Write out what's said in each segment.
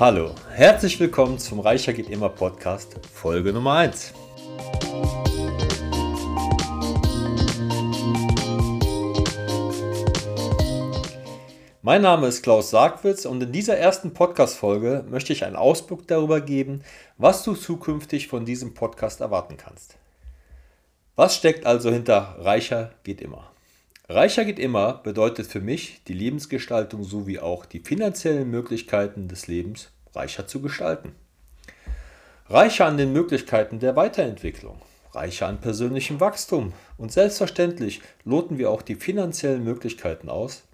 Hallo, herzlich willkommen zum Reicher geht immer Podcast, Folge Nummer 1. Mein Name ist Klaus Sargwitz und in dieser ersten Podcast-Folge möchte ich einen Ausblick darüber geben, was du zukünftig von diesem Podcast erwarten kannst. Was steckt also hinter Reicher geht immer? Reicher geht immer bedeutet für mich, die Lebensgestaltung sowie auch die finanziellen Möglichkeiten des Lebens reicher zu gestalten. Reicher an den Möglichkeiten der Weiterentwicklung, reicher an persönlichem Wachstum und selbstverständlich loten wir auch die finanziellen Möglichkeiten aus.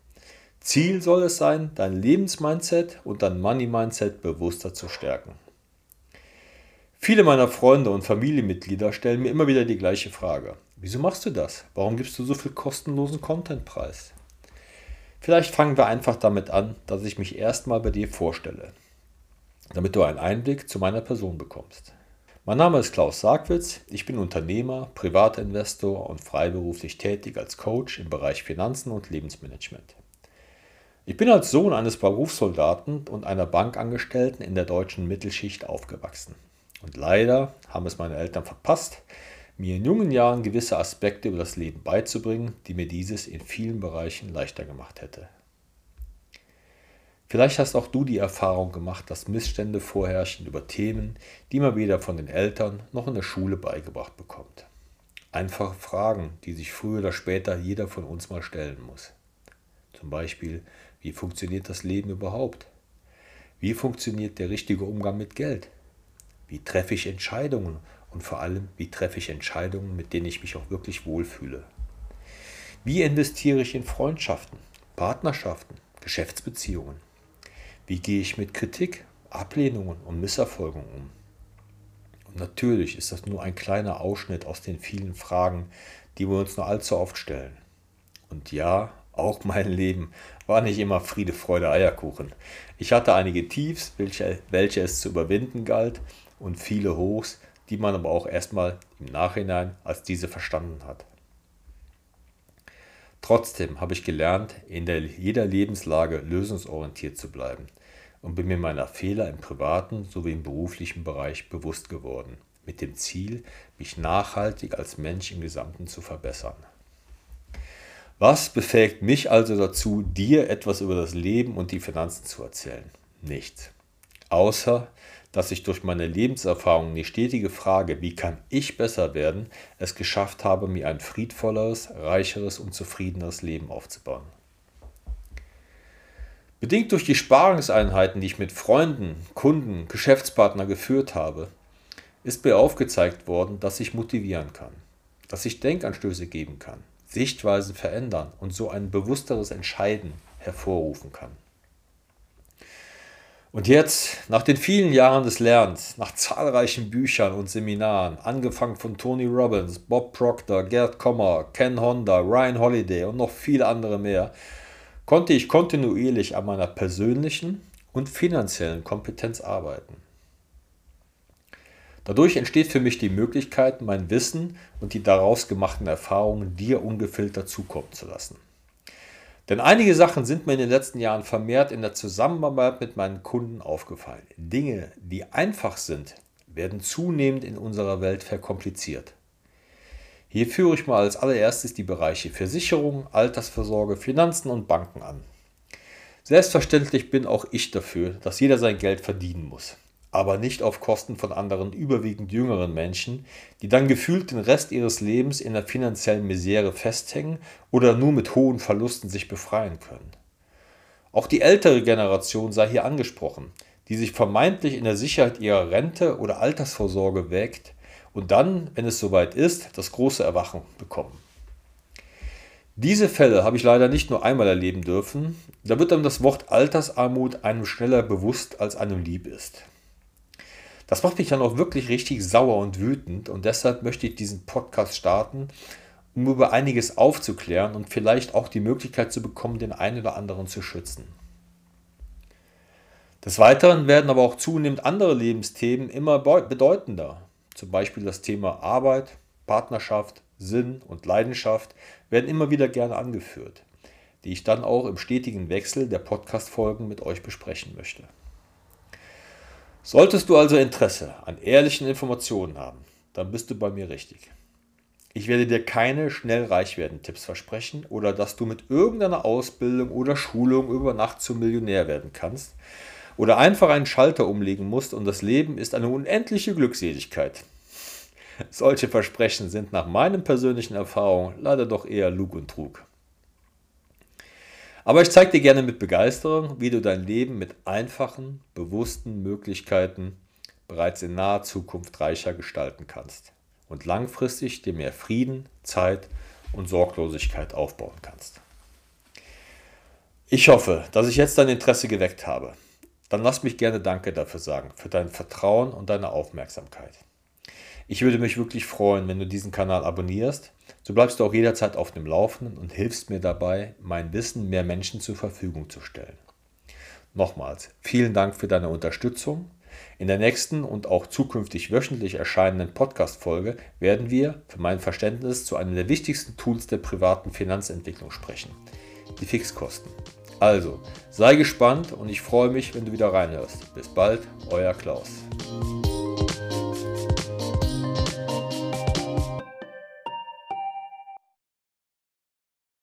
Ziel soll es sein, dein Lebensmindset und dein Money-Mindset bewusster zu stärken. Viele meiner Freunde und Familienmitglieder stellen mir immer wieder die gleiche Frage. Wieso machst du das? Warum gibst du so viel kostenlosen Content preis? Vielleicht fangen wir einfach damit an, dass ich mich erstmal bei dir vorstelle, damit du einen Einblick zu meiner Person bekommst. Mein Name ist Klaus Sargwitz, ich bin Unternehmer, Privatinvestor und freiberuflich tätig als Coach im Bereich Finanzen und Lebensmanagement. Ich bin als Sohn eines Berufssoldaten und einer Bankangestellten in der deutschen Mittelschicht aufgewachsen. Und leider haben es meine Eltern verpasst, mir in jungen Jahren gewisse Aspekte über das Leben beizubringen, die mir dieses in vielen Bereichen leichter gemacht hätte. Vielleicht hast auch du die Erfahrung gemacht, dass Missstände vorherrschen über Themen, die man weder von den Eltern noch in der Schule beigebracht bekommt. Einfache Fragen, die sich früher oder später jeder von uns mal stellen muss. Zum Beispiel, wie funktioniert das Leben überhaupt? Wie funktioniert der richtige Umgang mit Geld? Wie treffe ich Entscheidungen und vor allem, wie treffe ich Entscheidungen, mit denen ich mich auch wirklich wohlfühle? Wie investiere ich in Freundschaften, Partnerschaften, Geschäftsbeziehungen? Wie gehe ich mit Kritik, Ablehnungen und Misserfolgen um? Und natürlich ist das nur ein kleiner Ausschnitt aus den vielen Fragen, die wir uns nur allzu oft stellen. Und ja, auch mein Leben war nicht immer Friede, Freude, Eierkuchen. Ich hatte einige Tiefs, welche, welche es zu überwinden galt, und viele Hochs, die man aber auch erstmal im Nachhinein als diese verstanden hat. Trotzdem habe ich gelernt, in der, jeder Lebenslage lösungsorientiert zu bleiben und bin mir meiner Fehler im privaten sowie im beruflichen Bereich bewusst geworden, mit dem Ziel, mich nachhaltig als Mensch im Gesamten zu verbessern. Was befähigt mich also dazu, dir etwas über das Leben und die Finanzen zu erzählen? Nichts. Außer, dass ich durch meine Lebenserfahrung die stetige Frage, wie kann ich besser werden, es geschafft habe, mir ein friedvolleres, reicheres und zufriedeneres Leben aufzubauen. Bedingt durch die Sparungseinheiten, die ich mit Freunden, Kunden, Geschäftspartnern geführt habe, ist mir aufgezeigt worden, dass ich motivieren kann, dass ich Denkanstöße geben kann, Sichtweisen verändern und so ein bewussteres Entscheiden hervorrufen kann. Und jetzt, nach den vielen Jahren des Lernens, nach zahlreichen Büchern und Seminaren, angefangen von Tony Robbins, Bob Proctor, Gerd Kommer, Ken Honda, Ryan Holiday und noch viele andere mehr, konnte ich kontinuierlich an meiner persönlichen und finanziellen Kompetenz arbeiten. Dadurch entsteht für mich die Möglichkeit, mein Wissen und die daraus gemachten Erfahrungen dir ungefiltert zukommen zu lassen. Denn einige Sachen sind mir in den letzten Jahren vermehrt in der Zusammenarbeit mit meinen Kunden aufgefallen. Dinge, die einfach sind, werden zunehmend in unserer Welt verkompliziert. Hier führe ich mal als allererstes die Bereiche Versicherung, Altersvorsorge, Finanzen und Banken an. Selbstverständlich bin auch ich dafür, dass jeder sein Geld verdienen muss aber nicht auf Kosten von anderen überwiegend jüngeren Menschen, die dann gefühlt den Rest ihres Lebens in der finanziellen Misere festhängen oder nur mit hohen Verlusten sich befreien können. Auch die ältere Generation sei hier angesprochen, die sich vermeintlich in der Sicherheit ihrer Rente oder Altersvorsorge wägt und dann, wenn es soweit ist, das große Erwachen bekommen. Diese Fälle habe ich leider nicht nur einmal erleben dürfen, da wird dann das Wort Altersarmut einem schneller bewusst, als einem lieb ist. Das macht mich dann auch wirklich richtig sauer und wütend und deshalb möchte ich diesen Podcast starten, um über einiges aufzuklären und vielleicht auch die Möglichkeit zu bekommen, den einen oder anderen zu schützen. Des Weiteren werden aber auch zunehmend andere Lebensthemen immer bedeutender. Zum Beispiel das Thema Arbeit, Partnerschaft, Sinn und Leidenschaft werden immer wieder gerne angeführt, die ich dann auch im stetigen Wechsel der Podcast-Folgen mit euch besprechen möchte. Solltest du also Interesse an ehrlichen Informationen haben, dann bist du bei mir richtig. Ich werde dir keine schnell reich werden Tipps versprechen oder dass du mit irgendeiner Ausbildung oder Schulung über Nacht zum Millionär werden kannst oder einfach einen Schalter umlegen musst und das Leben ist eine unendliche Glückseligkeit. Solche Versprechen sind nach meinen persönlichen Erfahrungen leider doch eher Lug und Trug. Aber ich zeige dir gerne mit Begeisterung, wie du dein Leben mit einfachen, bewussten Möglichkeiten bereits in naher Zukunft reicher gestalten kannst und langfristig dir mehr Frieden, Zeit und Sorglosigkeit aufbauen kannst. Ich hoffe, dass ich jetzt dein Interesse geweckt habe. Dann lass mich gerne Danke dafür sagen, für dein Vertrauen und deine Aufmerksamkeit. Ich würde mich wirklich freuen, wenn du diesen Kanal abonnierst. So bleibst du auch jederzeit auf dem Laufenden und hilfst mir dabei, mein Wissen mehr Menschen zur Verfügung zu stellen. Nochmals, vielen Dank für deine Unterstützung in der nächsten und auch zukünftig wöchentlich erscheinenden Podcast-Folge werden wir, für mein Verständnis, zu einem der wichtigsten Tools der privaten Finanzentwicklung sprechen: die Fixkosten. Also, sei gespannt und ich freue mich, wenn du wieder reinhörst. Bis bald, euer Klaus.